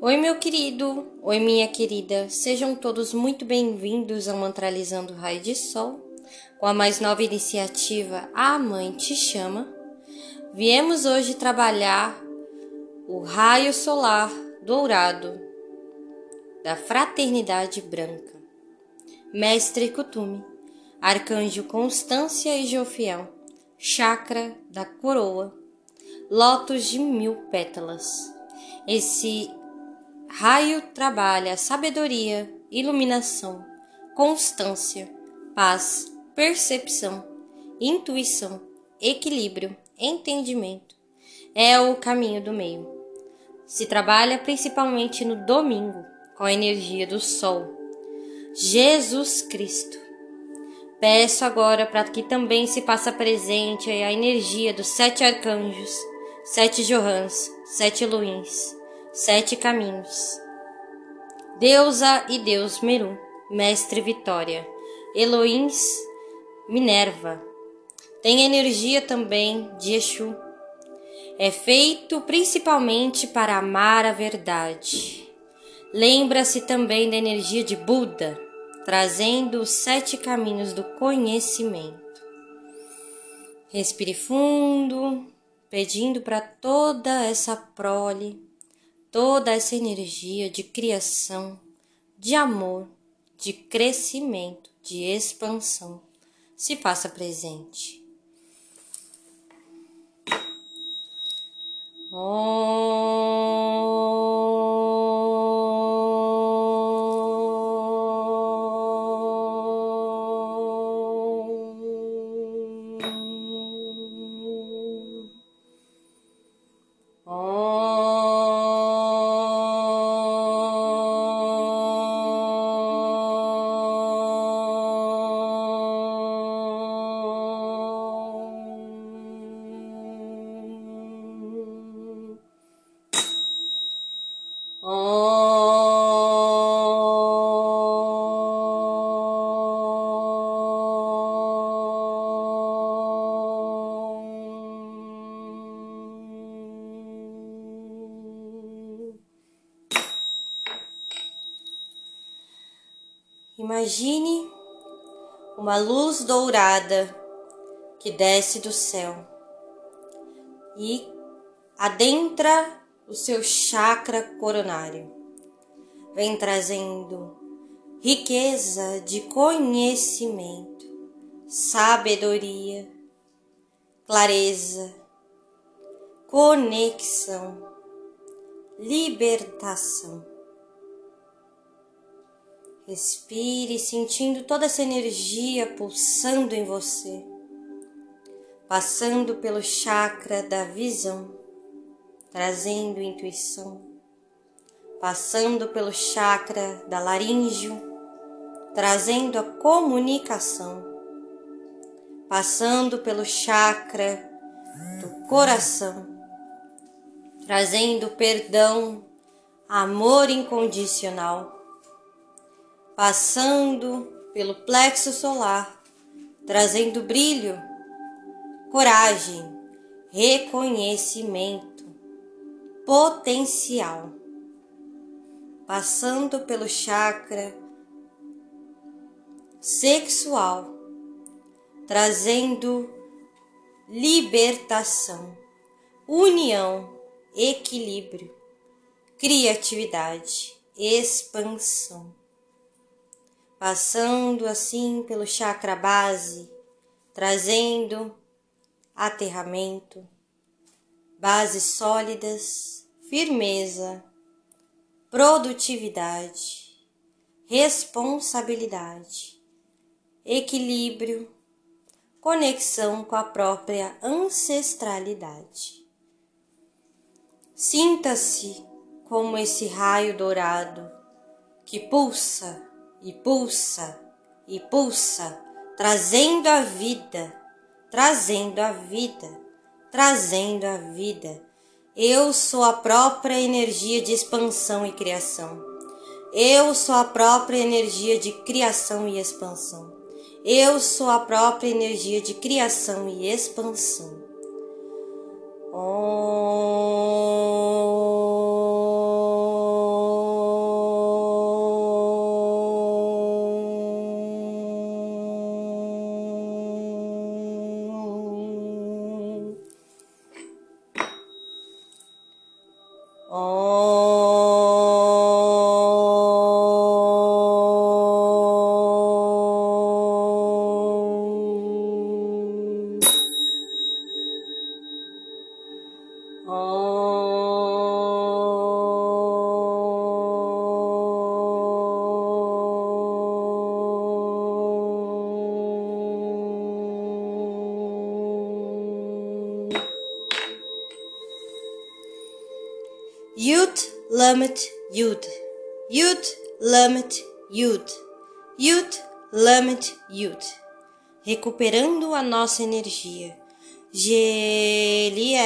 Oi, meu querido, oi, minha querida, sejam todos muito bem-vindos ao Mantralizando Raio de Sol, com a mais nova iniciativa A Mãe Te Chama. Viemos hoje trabalhar o raio solar dourado da Fraternidade Branca. Mestre Kutume, Arcanjo Constância e Jofiel, Chakra da Coroa, Lótus de Mil Pétalas. Esse raio trabalha sabedoria, iluminação, constância, paz, percepção, intuição, equilíbrio, entendimento. É o caminho do meio. Se trabalha principalmente no domingo, com a energia do Sol. Jesus Cristo. Peço agora para que também se faça presente a energia dos sete arcanjos, sete Johans, sete Luins, sete caminhos. Deusa e Deus Meru, Mestre Vitória, Eloins, Minerva. Tem energia também de Exu. É feito principalmente para amar a verdade. Lembra-se também da energia de Buda, trazendo os sete caminhos do conhecimento. Respire fundo, pedindo para toda essa prole toda essa energia de criação, de amor, de crescimento, de expansão se faça presente. Imagine uma luz dourada que desce do céu e adentra o seu chakra coronário. Vem trazendo riqueza de conhecimento, sabedoria, clareza, conexão, libertação. Respire sentindo toda essa energia pulsando em você, passando pelo chakra da visão, trazendo intuição, passando pelo chakra da laríngeo, trazendo a comunicação, passando pelo chakra do coração, trazendo perdão, amor incondicional passando pelo plexo solar, trazendo brilho, coragem, reconhecimento, potencial, passando pelo chakra sexual, trazendo libertação, união, equilíbrio, criatividade, expansão. Passando assim pelo chakra base, trazendo aterramento, bases sólidas, firmeza, produtividade, responsabilidade, equilíbrio, conexão com a própria ancestralidade. Sinta-se como esse raio dourado que pulsa e pulsa e pulsa, trazendo a vida, trazendo a vida, trazendo a vida. Eu sou a própria energia de expansão e criação. Eu sou a própria energia de criação e expansão. Eu sou a própria energia de criação e expansão. Oh. Oh. Yud Lamet Yud. Yud Lamet Yud. Yud Lamet Yud. Recuperando a nossa energia. Geliel.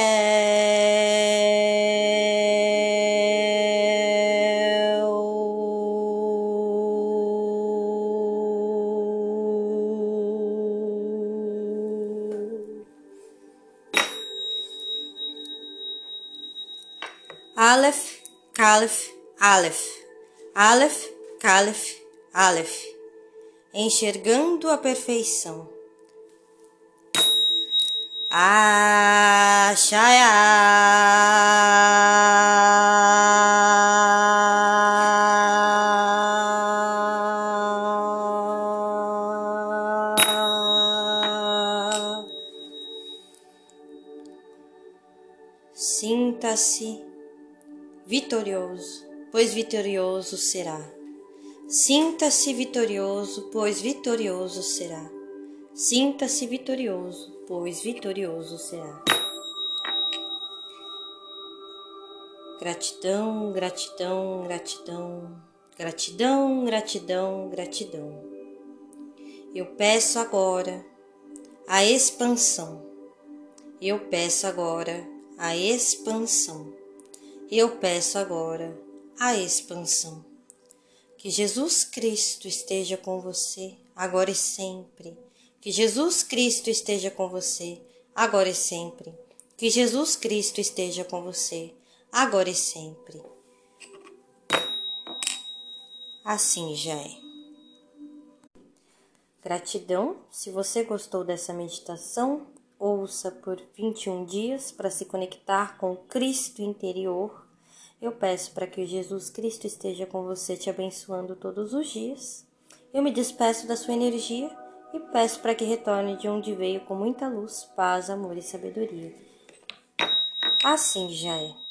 Aleph, Calef, Aleph, Aleph, Calef, Aleph, enxergando a perfeição. Ashaya. Sinta-se vitorioso, pois vitorioso será. Sinta-se vitorioso, pois vitorioso será. Sinta-se vitorioso, pois vitorioso será. Gratidão, gratidão, gratidão, gratidão, gratidão, gratidão. Eu peço agora a expansão. Eu peço agora a expansão eu peço agora a expansão. Que Jesus Cristo esteja com você, agora e sempre. Que Jesus Cristo esteja com você, agora e sempre. Que Jesus Cristo esteja com você, agora e sempre. Assim já é. Gratidão. Se você gostou dessa meditação, ouça por 21 dias para se conectar com Cristo interior eu peço para que Jesus Cristo esteja com você, te abençoando todos os dias. Eu me despeço da sua energia e peço para que retorne de onde veio com muita luz, paz, amor e sabedoria. Assim já é.